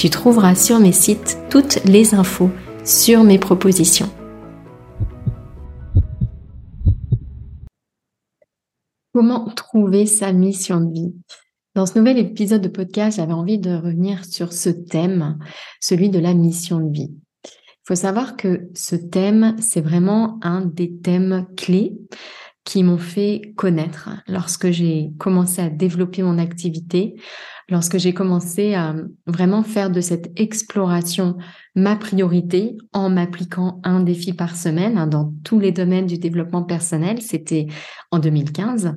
tu trouveras sur mes sites toutes les infos sur mes propositions. Comment trouver sa mission de vie? Dans ce nouvel épisode de podcast, j'avais envie de revenir sur ce thème, celui de la mission de vie. Il faut savoir que ce thème, c'est vraiment un des thèmes clés qui m'ont fait connaître lorsque j'ai commencé à développer mon activité, lorsque j'ai commencé à vraiment faire de cette exploration ma priorité en m'appliquant un défi par semaine hein, dans tous les domaines du développement personnel, c'était en 2015.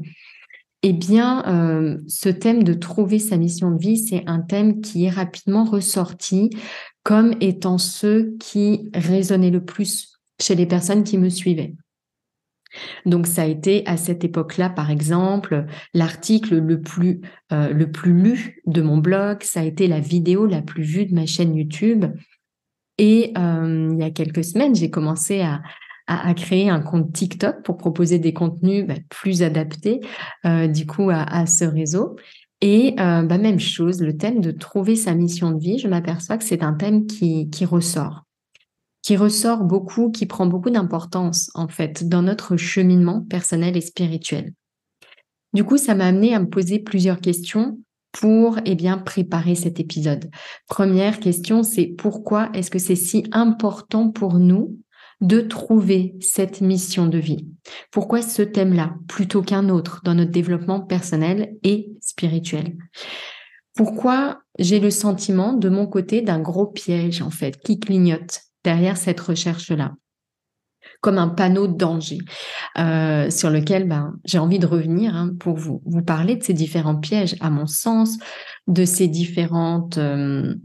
Eh bien, euh, ce thème de trouver sa mission de vie, c'est un thème qui est rapidement ressorti comme étant ceux qui résonnaient le plus chez les personnes qui me suivaient. Donc ça a été à cette époque-là, par exemple, l'article le plus euh, le plus lu de mon blog, ça a été la vidéo la plus vue de ma chaîne YouTube. Et euh, il y a quelques semaines, j'ai commencé à, créer un compte TikTok pour proposer des contenus bah, plus adaptés euh, du coup à, ce réseau. Et bah, même chose, le thème de trouver sa mission de vie, je m'aperçois que c'est un thème qui ressort qui ressort beaucoup, qui prend beaucoup d'importance en fait dans notre cheminement personnel et spirituel. Du coup, ça m'a amené à me poser plusieurs questions pour eh bien préparer cet épisode. Première question, c'est pourquoi est-ce que c'est si important pour nous de trouver cette mission de vie? Pourquoi ce thème-là plutôt qu'un autre dans notre développement personnel et spirituel? Pourquoi j'ai le sentiment de mon côté d'un gros piège en fait qui clignote? Derrière cette recherche-là comme un panneau de danger euh, sur lequel ben, j'ai envie de revenir hein, pour vous, parler de ces différents pièges, à mon sens, de ces différentes euh,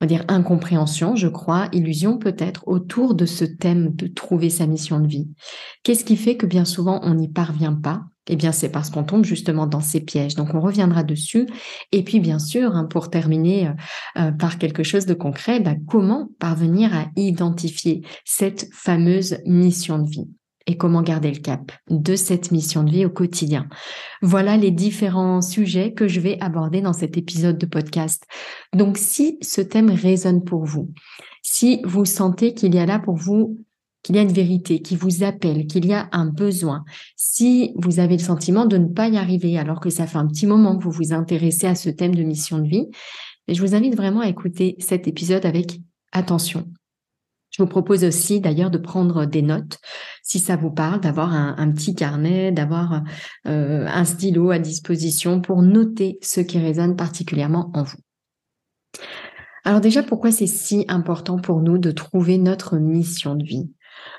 on va dire incompréhensions, je crois, illusions peut-être autour de ce thème de trouver sa mission de vie. Qu'est-ce qui fait que bien souvent on n'y parvient pas eh bien, c'est parce qu'on tombe justement dans ces pièges. Donc, on reviendra dessus. Et puis, bien sûr, hein, pour terminer euh, euh, par quelque chose de concret, bah, comment parvenir à identifier cette fameuse mission de vie et comment garder le cap de cette mission de vie au quotidien? Voilà les différents sujets que je vais aborder dans cet épisode de podcast. Donc, si ce thème résonne pour vous, si vous sentez qu'il y a là pour vous qu'il y a une vérité qui vous appelle, qu'il y a un besoin. Si vous avez le sentiment de ne pas y arriver, alors que ça fait un petit moment que vous vous intéressez à ce thème de mission de vie, je vous invite vraiment à écouter cet épisode avec attention. Je vous propose aussi d'ailleurs de prendre des notes, si ça vous parle, d'avoir un, petit carnet, d'avoir euh, un stylo à disposition pour noter ce qui résonne particulièrement en vous. Alors déjà, pourquoi c'est si important pour nous de trouver notre mission de vie?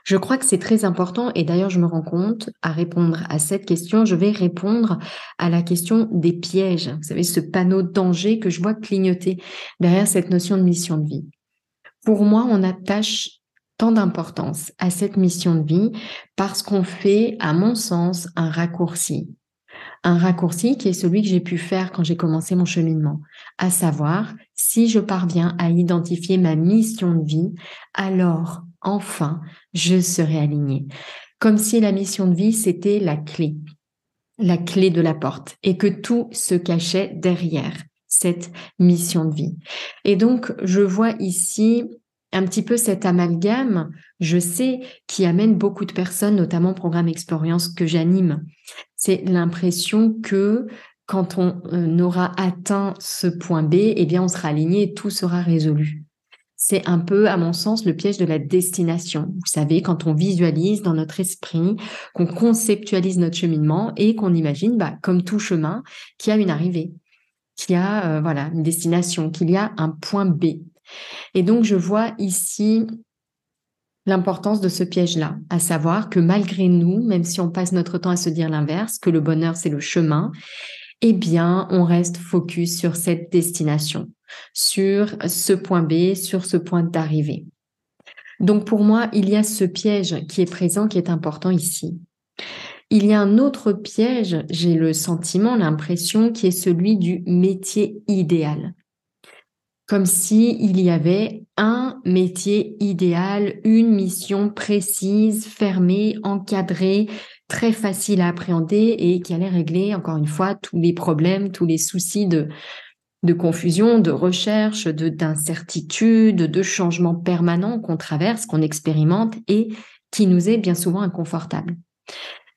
Je crois que c'est très important et d'ailleurs je me rends compte à répondre à cette question, je vais répondre à la question des pièges. Vous savez, ce panneau de danger que je vois clignoter derrière cette notion de mission de vie. Pour moi, on attache tant d'importance à cette mission de vie parce qu'on fait, à mon sens, un raccourci. Un raccourci qui est celui que j'ai pu faire quand j'ai commencé mon cheminement, à savoir, si je parviens à identifier ma mission de vie, alors enfin, je serai alignée. Comme si la mission de vie, c'était la clé, la clé de la porte, et que tout se cachait derrière cette mission de vie. Et donc, je vois ici un petit peu cet amalgame, je sais, qui amène beaucoup de personnes, notamment au programme Expérience que j'anime. C'est l'impression que quand on euh, aura atteint ce point B, eh bien, on sera aligné et tout sera résolu. C'est un peu, à mon sens, le piège de la destination. Vous savez, quand on visualise dans notre esprit, qu'on conceptualise notre cheminement et qu'on imagine, bah, comme tout chemin, qu'il y a une arrivée, qu'il y a euh, voilà une destination, qu'il y a un point B. Et donc, je vois ici l'importance de ce piège-là, à savoir que malgré nous, même si on passe notre temps à se dire l'inverse, que le bonheur c'est le chemin, eh bien, on reste focus sur cette destination sur ce point B, sur ce point d'arrivée. Donc pour moi, il y a ce piège qui est présent, qui est important ici. Il y a un autre piège, j'ai le sentiment, l'impression, qui est celui du métier idéal. Comme si il y avait un métier idéal, une mission précise, fermée, encadrée, très facile à appréhender et qui allait régler, encore une fois, tous les problèmes, tous les soucis de, de confusion, de recherche, de d'incertitude, de changement permanent qu'on traverse, qu'on expérimente et qui nous est bien souvent inconfortable.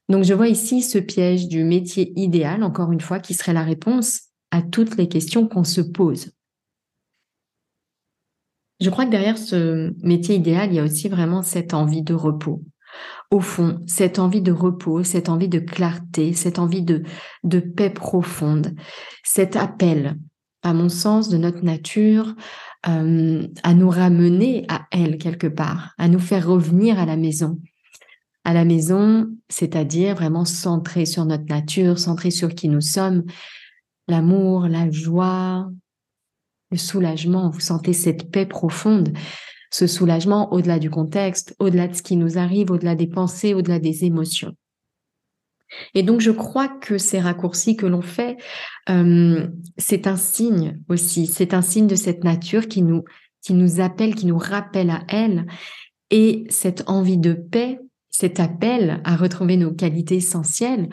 Donc je vois ici ce piège du métier idéal, encore une fois, qui serait la réponse à toutes les questions qu'on se pose. Je crois que derrière ce métier idéal, il y a aussi vraiment cette envie de repos. Au fond, cette envie de repos, cette envie de clarté, cette envie de, de paix profonde, cet appel à mon sens, de notre nature, euh, à nous ramener à elle quelque part, à nous faire revenir à la maison. À la maison, c'est-à-dire vraiment centré sur notre nature, centré sur qui nous sommes, l'amour, la joie, le soulagement. Vous sentez cette paix profonde, ce soulagement au-delà du contexte, au-delà de ce qui nous arrive, au-delà des pensées, au-delà des émotions. Et donc, je crois que ces raccourcis que l'on fait, euh, c'est un signe aussi, c'est un signe de cette nature qui nous, appelle, qui nous rappelle à elle. Et cette envie de paix, cet appel à retrouver nos qualités essentielles,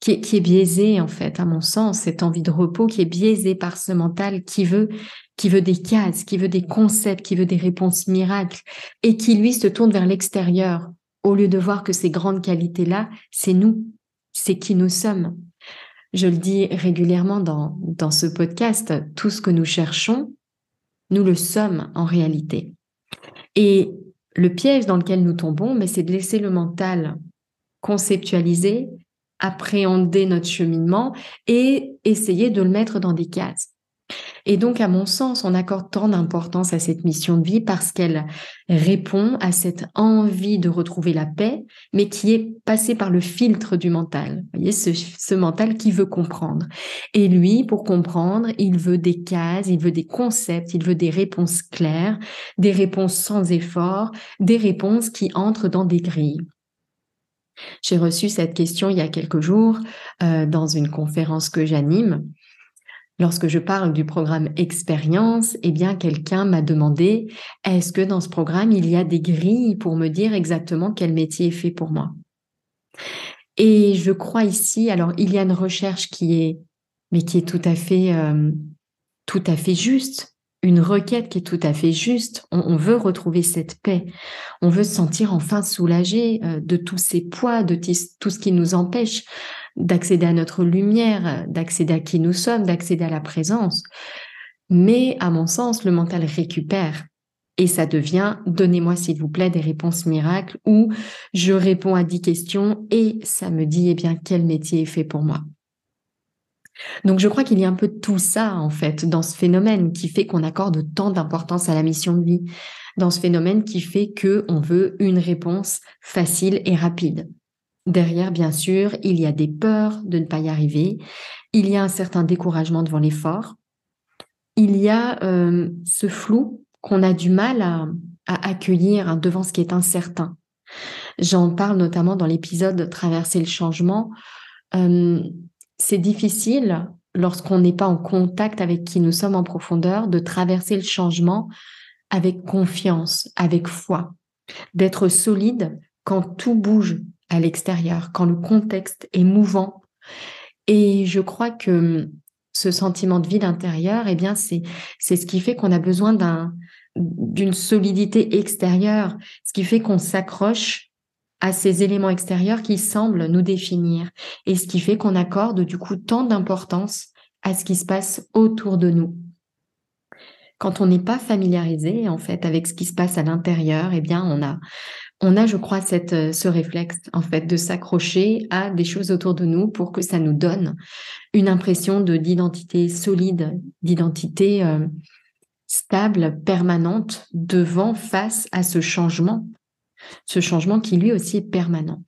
qui est, qui est biaisé en fait, à mon sens, cette envie de repos qui est biaisée par ce mental qui veut, qui veut des cases, qui veut des concepts, qui veut des réponses miracles, et qui lui se tourne vers l'extérieur. Au lieu de voir que ces grandes qualités-là, c'est nous, c'est qui nous sommes. Je le dis régulièrement dans, dans ce podcast, tout ce que nous cherchons, nous le sommes en réalité. Et le piège dans lequel nous tombons, mais c'est de laisser le mental conceptualiser, appréhender notre cheminement et essayer de le mettre dans des cases. Et donc, à mon sens, on accorde tant d'importance à cette mission de vie parce qu'elle répond à cette envie de retrouver la paix, mais qui est passée par le filtre du mental. Vous voyez, ce, ce mental qui veut comprendre. Et lui, pour comprendre, il veut des cases, il veut des concepts, il veut des réponses claires, des réponses sans effort, des réponses qui entrent dans des grilles. J'ai reçu cette question il y a quelques jours euh, dans une conférence que j'anime Lorsque je parle du programme expérience, eh bien, quelqu'un m'a demandé, est-ce que dans ce programme, il y a des grilles pour me dire exactement quel métier est fait pour moi? Et je crois ici, alors, il y a une recherche qui est, mais qui est tout à fait, euh, tout à fait juste. Une requête qui est tout à fait juste. On, veut retrouver cette paix. On veut se sentir enfin soulagé euh, de tous ces poids, de tout ce qui nous empêche d'accéder à notre lumière, d'accéder à qui nous sommes, d'accéder à la présence. Mais à mon sens, le mental récupère et ça devient donnez-moi s'il vous plaît des réponses miracles ou je réponds à dix questions et ça me dit eh bien quel métier est fait pour moi. Donc je crois qu'il y a un peu tout ça en fait dans ce phénomène qui fait qu'on accorde tant d'importance à la mission de vie, dans ce phénomène qui fait que on veut une réponse facile et rapide. Derrière, bien sûr, il y a des peurs de ne pas y arriver, il y a un certain découragement devant l'effort, il y a euh, ce flou qu'on a du mal à, accueillir devant ce qui est incertain. J'en parle notamment dans l'épisode Traverser le changement. C'est difficile lorsqu'on n'est pas en contact avec qui nous sommes en profondeur de traverser le changement avec confiance, avec foi, d'être solide quand tout bouge à l'extérieur, quand le contexte est mouvant. Et je crois que ce sentiment de vide intérieur, eh bien, c'est, c'est ce qui fait qu'on a besoin d'un, d'une solidité extérieure, ce qui fait qu'on s'accroche à ces éléments extérieurs qui semblent nous définir et ce qui fait qu'on accorde du coup tant d'importance à ce qui se passe autour de nous. Quand on n'est pas familiarisé en fait avec ce qui se passe à l'intérieur, eh bien on a on a je crois euh, ce réflexe en fait de s'accrocher à des choses autour de nous pour que ça nous donne une impression de d'identité solide, d'identité euh, stable, permanente devant face à ce changement. Ce changement qui lui aussi est permanent.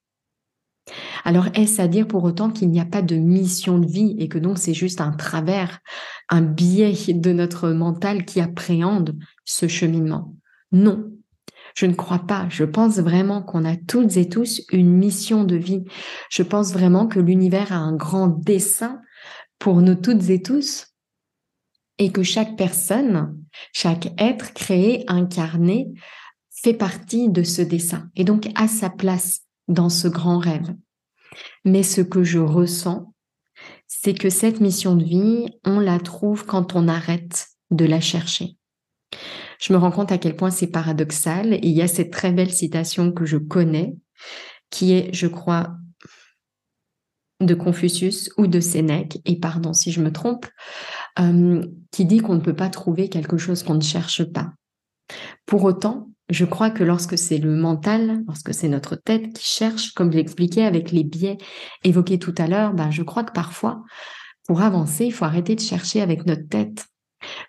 Alors, est-ce à dire pour autant qu'il n'y a pas de mission de vie et que donc c'est juste un travers, un biais de notre mental qui appréhende ce cheminement? Non, je ne crois pas. Je pense vraiment qu'on a toutes et tous une mission de vie. Je pense vraiment que l'univers a un grand dessein pour nous toutes et tous et que chaque personne, chaque être créé, incarné, fait partie de ce dessin et donc à sa place dans ce grand rêve. Mais ce que je ressens, c'est que cette mission de vie, on la trouve quand on arrête de la chercher. Je me rends compte à quel point c'est paradoxal. Et il y a cette très belle citation que je connais, qui est, je crois, de Confucius ou de Sénèque, et pardon si je me trompe, euh, qui dit qu'on ne peut pas trouver quelque chose qu'on ne cherche pas. Pour autant, je crois que lorsque c'est le mental, lorsque c'est notre tête qui cherche, comme je l'expliquais avec les biais évoqués tout à l'heure, ben je crois que parfois, pour avancer, il faut arrêter de chercher avec notre tête.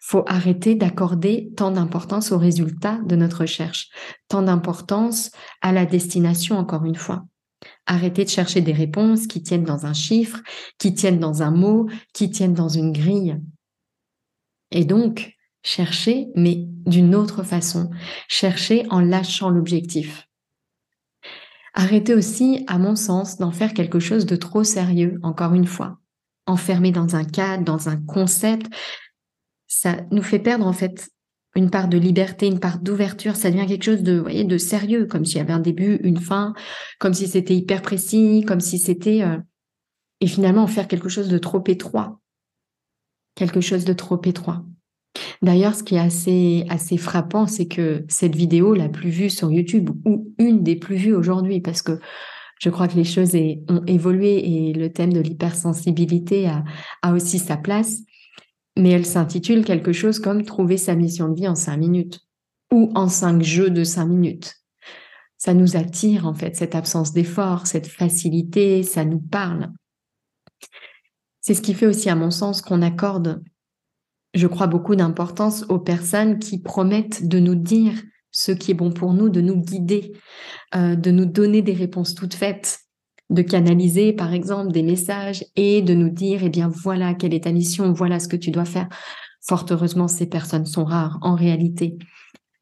Faut arrêter d'accorder tant d'importance aux résultats de notre recherche, tant d'importance à la destination, encore une fois. Arrêter de chercher des réponses qui tiennent dans un chiffre, qui tiennent dans un mot, qui tiennent dans une grille. Et donc, chercher, mais d'une autre façon, chercher en lâchant l'objectif. Arrêter aussi, à mon sens, d'en faire quelque chose de trop sérieux, encore une fois. Enfermé dans un cadre, dans un concept, ça nous fait perdre en fait une part de liberté, une part d'ouverture, ça devient quelque chose de, voyez, de sérieux, comme s'il y avait un début, une fin, comme si c'était hyper précis, comme si c'était... Euh, et finalement, en faire quelque chose de trop étroit. Quelque chose de trop étroit. D'ailleurs, ce qui est assez, assez frappant, c'est que cette vidéo la plus vue sur YouTube, ou une des plus vues aujourd'hui, parce que je crois que les choses ont évolué et le thème de l'hypersensibilité a, a aussi sa place, mais elle s'intitule quelque chose comme Trouver sa mission de vie en cinq minutes ou en cinq jeux de cinq minutes. Ça nous attire en fait, cette absence d'effort, cette facilité, ça nous parle. C'est ce qui fait aussi, à mon sens, qu'on accorde je crois beaucoup d'importance aux personnes qui promettent de nous dire ce qui est bon pour nous, de nous guider, euh, de nous donner des réponses toutes faites, de canaliser par exemple des messages et de nous dire, eh bien voilà, quelle est ta mission, voilà ce que tu dois faire. Fort heureusement, ces personnes sont rares en réalité.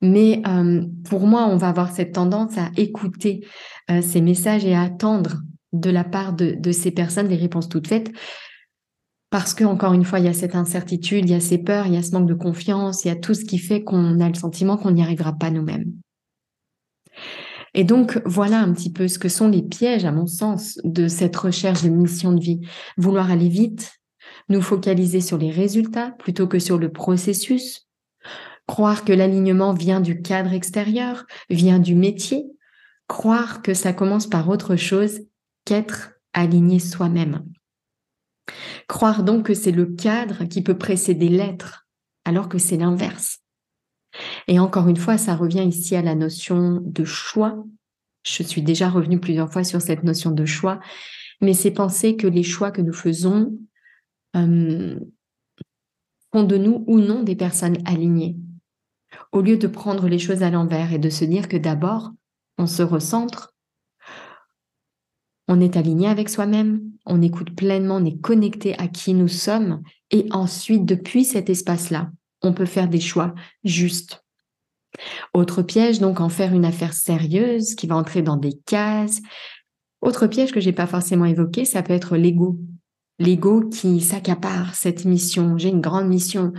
Mais euh, pour moi, on va avoir cette tendance à écouter euh, ces messages et à attendre de la part de, de ces personnes des réponses toutes faites parce que encore une fois, il y a cette incertitude, il y a ces peurs, il y a ce manque de confiance, il y a tout ce qui fait qu'on a le sentiment qu'on n'y arrivera pas nous-mêmes. Et donc, voilà un petit peu ce que sont les pièges, à mon sens, de cette recherche de mission de vie. Vouloir aller vite, nous focaliser sur les résultats plutôt que sur le processus, croire que l'alignement vient du cadre extérieur, vient du métier, croire que ça commence par autre chose qu'être aligné soi-même. Croire donc que c'est le cadre qui peut précéder l'être, alors que c'est l'inverse. Et encore une fois, ça revient ici à la notion de choix. Je suis déjà revenue plusieurs fois sur cette notion de choix, mais c'est penser que les choix que nous faisons euh, font de nous ou non des personnes alignées. Au lieu de prendre les choses à l'envers et de se dire que d'abord, on se recentre, on est aligné avec soi-même, on écoute pleinement, on est connecté à qui nous sommes, et ensuite, depuis cet espace-là, on peut faire des choix justes. Autre piège, donc en faire une affaire sérieuse qui va entrer dans des cases. Autre piège que j'ai pas forcément évoqué, ça peut être l'ego. l'ego qui s'accapare cette mission. J'ai une grande mission.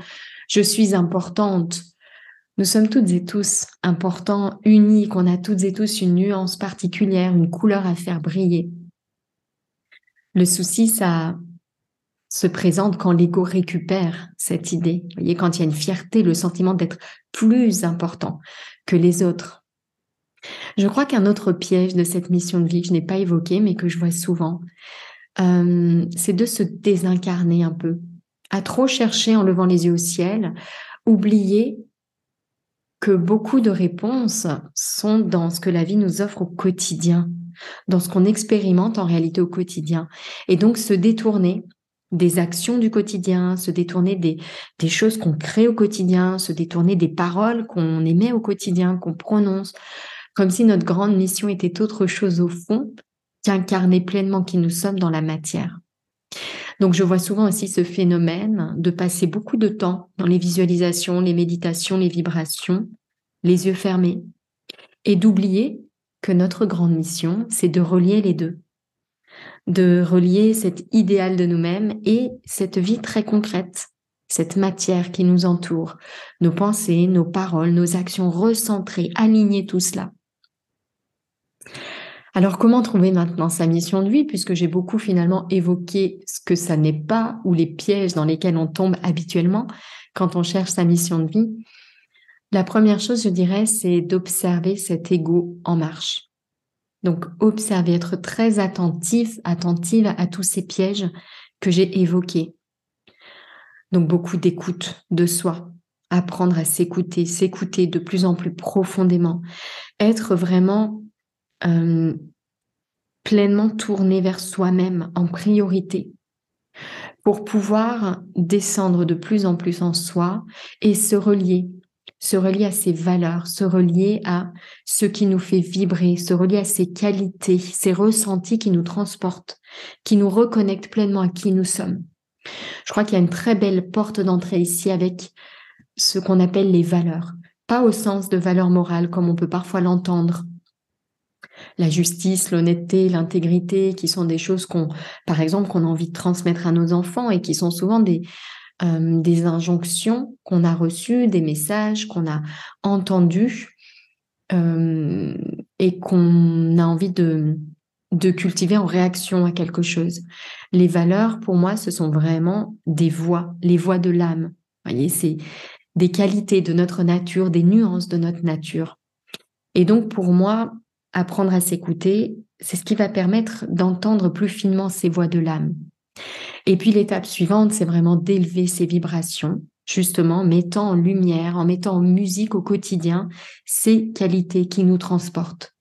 Je suis importante. Nous sommes toutes et tous importants, uniques. On a toutes et tous une nuance particulière, une couleur à faire briller. Le souci, ça se présente quand l'ego récupère cette idée. Vous voyez, quand il y a une fierté, le sentiment d'être plus important que les autres. Je crois qu'un autre piège de cette mission de vie que je n'ai pas évoqué, mais que je vois souvent, euh, c'est de se désincarner un peu, à trop chercher en levant les yeux au ciel, oublier que beaucoup de réponses sont dans ce que la vie nous offre au quotidien, dans ce qu'on expérimente en réalité au quotidien. Et donc se détourner des actions du quotidien, se détourner des, choses qu'on crée au quotidien, se détourner des paroles qu'on émet au quotidien, qu'on prononce, comme si notre grande mission était autre chose au fond qu'incarner pleinement qui nous sommes dans la matière. Donc je vois souvent aussi ce phénomène de passer beaucoup de temps dans les visualisations, les méditations, les vibrations, les yeux fermés, et d'oublier que notre grande mission, c'est de relier les deux de relier cet idéal de nous-mêmes et cette vie très concrète, cette matière qui nous entoure, nos pensées, nos paroles, nos actions, recentrer, aligner tout cela. Alors comment trouver maintenant sa mission de vie puisque j'ai beaucoup finalement évoqué ce que ça n'est pas ou les pièges dans lesquels on tombe habituellement quand on cherche sa mission de vie? La première chose, je dirais, c'est d'observer cet ego en marche. Donc, observer, être très attentif, attentive à tous ces pièges que j'ai évoqués. Donc, beaucoup d'écoute de soi, apprendre à s'écouter, s'écouter de plus en plus profondément, être vraiment euh, pleinement tourné vers soi-même en priorité pour pouvoir descendre de plus en plus en soi et se relier se relier à ses valeurs, se relier à ce qui nous fait vibrer, se relier à ses qualités, ses ressentis qui nous transportent, qui nous reconnectent pleinement à qui nous sommes. Je crois qu'il y a une très belle porte d'entrée ici avec ce qu'on appelle les valeurs. Pas au sens de valeurs morales comme on peut parfois l'entendre. La justice, l'honnêteté, l'intégrité, qui sont des choses qu'on, par exemple, qu'on a envie de transmettre à nos enfants et qui sont souvent des, euh, des injonctions qu'on a reçues, des messages qu'on a entendus euh, et qu'on a envie de, de cultiver en réaction à quelque chose. Les valeurs, pour moi, ce sont vraiment des voix, les voix de l'âme. voyez, c'est des qualités de notre nature, des nuances de notre nature. Et donc, pour moi, apprendre à s'écouter, c'est ce qui va permettre d'entendre plus finement ces voix de l'âme. Et puis l'étape suivante, c'est vraiment d'élever ces vibrations, justement, en mettant en lumière, en mettant en musique au quotidien ces qualités qui nous transportent,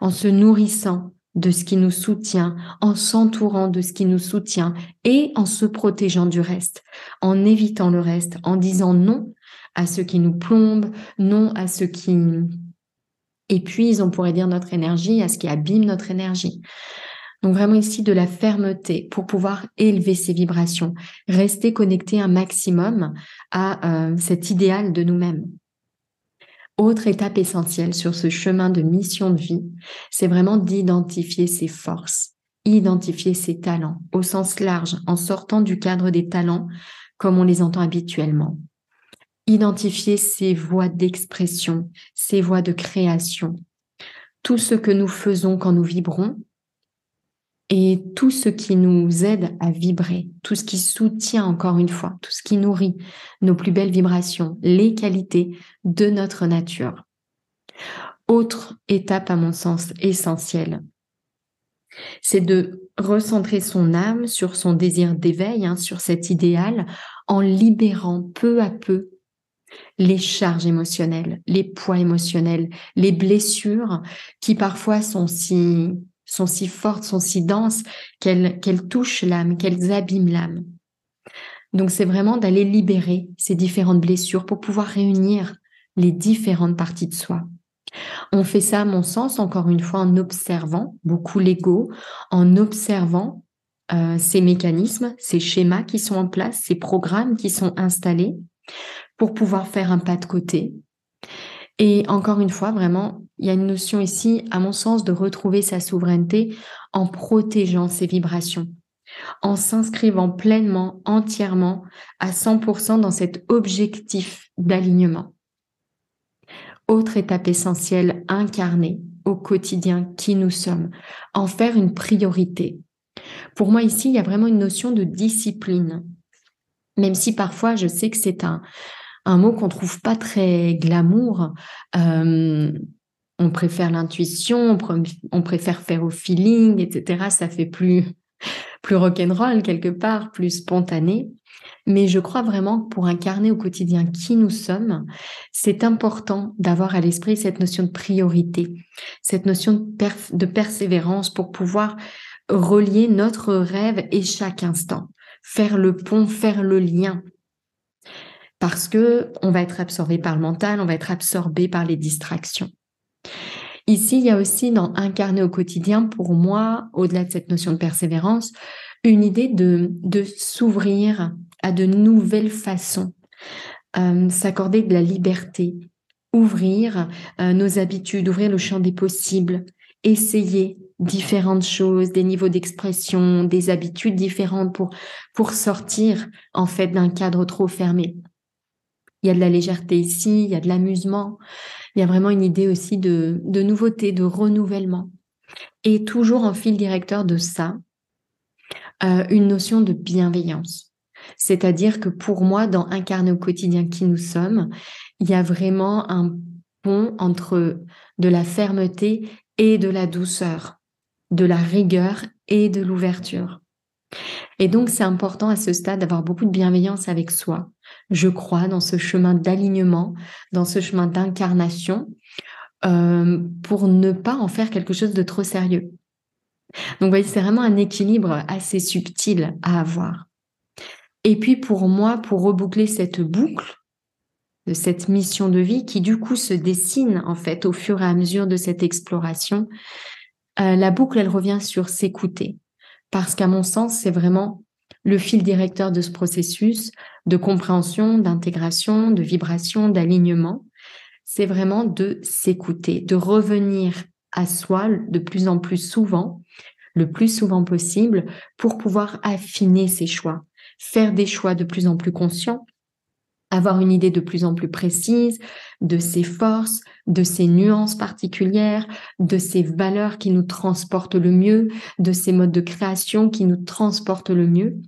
en se nourrissant de ce qui nous soutient, en s'entourant de ce qui nous soutient et en se protégeant du reste, en évitant le reste, en disant non à ce qui nous plombe, non à ce qui épuise, on pourrait dire, notre énergie, à ce qui abîme notre énergie. Donc vraiment ici de la fermeté pour pouvoir élever ces vibrations, rester connecté un maximum à euh, cet idéal de nous-mêmes. Autre étape essentielle sur ce chemin de mission de vie, c'est vraiment d'identifier ses forces, identifier ses talents au sens large en sortant du cadre des talents comme on les entend habituellement. Identifier ses voies d'expression, ses voies de création, tout ce que nous faisons quand nous vibrons et tout ce qui nous aide à vibrer, tout ce qui soutient encore une fois, tout ce qui nourrit nos plus belles vibrations, les qualités de notre nature. Autre étape à mon sens essentielle, c'est de recentrer son âme sur son désir d'éveil, hein, sur cet idéal, en libérant peu à peu les charges émotionnelles, les poids émotionnels, les blessures qui parfois sont si sont si fortes, sont si denses qu'elles touchent l'âme, qu'elles abîment l'âme. Donc c'est vraiment d'aller libérer ces différentes blessures pour pouvoir réunir les différentes parties de soi. On fait ça, à mon sens, encore une fois, en observant beaucoup l'ego, en observant euh, ces mécanismes, ces schémas qui sont en place, ces programmes qui sont installés pour pouvoir faire un pas de côté. Et encore une fois, vraiment il y a une notion ici, à mon sens, de retrouver sa souveraineté en protégeant ses vibrations. en s'inscrivant pleinement, entièrement, à 100% dans cet objectif d'alignement. Autre étape essentielle, incarner au quotidien qui nous sommes, en faire une priorité. Pour moi ici, il y a vraiment une notion de discipline. Même si parfois je sais que c'est un, un mot qu'on trouve pas très glamour. Euh, on préfère l'intuition, on, préfère faire au feeling, etc. Ça fait plus plus rock'n'roll quelque part, plus spontané. Mais je crois vraiment que pour incarner au quotidien qui nous sommes, c'est important d'avoir à l'esprit cette notion de priorité, cette notion de, de persévérance pour pouvoir relier notre rêve et chaque instant, faire le pont, faire le lien. Parce que on va être absorbé par le mental, on va être absorbé par les distractions. Ici, il y a aussi dans incarner au quotidien, pour moi, au-delà de cette notion de persévérance, une idée de, de s'ouvrir à de nouvelles façons, euh, s'accorder de la liberté, ouvrir euh, nos habitudes, ouvrir le champ des possibles, essayer différentes choses, des niveaux d'expression, des habitudes différentes pour, pour sortir en fait d'un cadre trop fermé. Il y a de la légèreté ici, il y a de l'amusement, il y a vraiment une idée aussi de, de nouveauté, de renouvellement. Et toujours en fil directeur de ça, euh, une notion de bienveillance. C'est-à-dire que pour moi, dans incarner au quotidien qui nous sommes, il y a vraiment un pont entre de la fermeté et de la douceur, de la rigueur et de l'ouverture. Et donc, c'est important à ce stade d'avoir beaucoup de bienveillance avec soi. Je crois dans ce chemin d'alignement, dans ce chemin d'incarnation, euh, pour ne pas en faire quelque chose de trop sérieux. Donc, vous voyez, c'est vraiment un équilibre assez subtil à avoir. Et puis, pour moi, pour reboucler cette boucle de cette mission de vie qui, du coup, se dessine, en fait, au fur et à mesure de cette exploration, euh, la boucle, elle revient sur s'écouter parce qu'à mon sens, c'est vraiment le fil directeur de ce processus de compréhension, d'intégration, de vibration, d'alignement. C'est vraiment de s'écouter, de revenir à soi de plus en plus souvent, le plus souvent possible, pour pouvoir affiner ses choix, faire des choix de plus en plus conscients, avoir une idée de plus en plus précise de ses forces, de ses nuances particulières, de ses valeurs qui nous transportent le mieux, de ses modes de création qui nous transportent le mieux,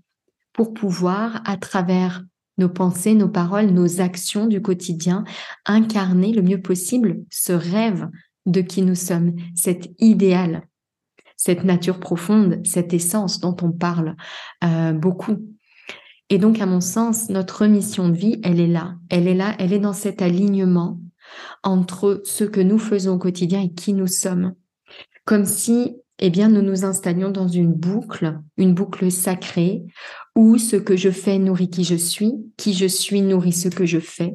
pour pouvoir, à travers nos pensées, nos paroles, nos actions du quotidien, incarner le mieux possible ce rêve de qui nous sommes, cet idéal, cette nature profonde, cette essence dont on parle euh, beaucoup et donc, à mon sens, notre mission de vie, elle est là. Elle est là, elle est dans cet alignement entre ce que nous faisons au quotidien et qui nous sommes. Comme si, eh bien, nous nous installions dans une boucle, une boucle sacrée, où ce que je fais nourrit qui je suis, qui je suis nourrit ce que je fais.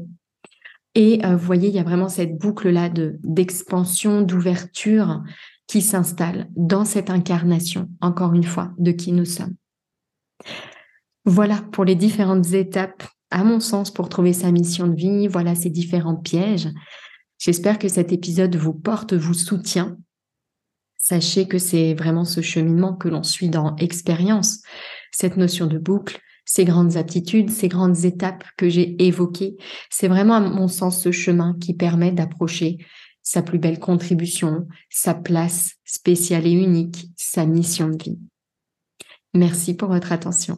Et euh, vous voyez, il y a vraiment cette boucle-là de d'expansion, d'ouverture qui s'installe dans cette incarnation, encore une fois, de qui nous sommes. Voilà pour les différentes étapes, à mon sens, pour trouver sa mission de vie. Voilà ces différents pièges. J'espère que cet épisode vous porte, vous soutient. Sachez que c'est vraiment ce cheminement que l'on suit dans expérience, cette notion de boucle, ces grandes aptitudes, ces grandes étapes que j'ai évoquées. C'est vraiment, à mon sens, ce chemin qui permet d'approcher sa plus belle contribution, sa place spéciale et unique, sa mission de vie. Merci pour votre attention.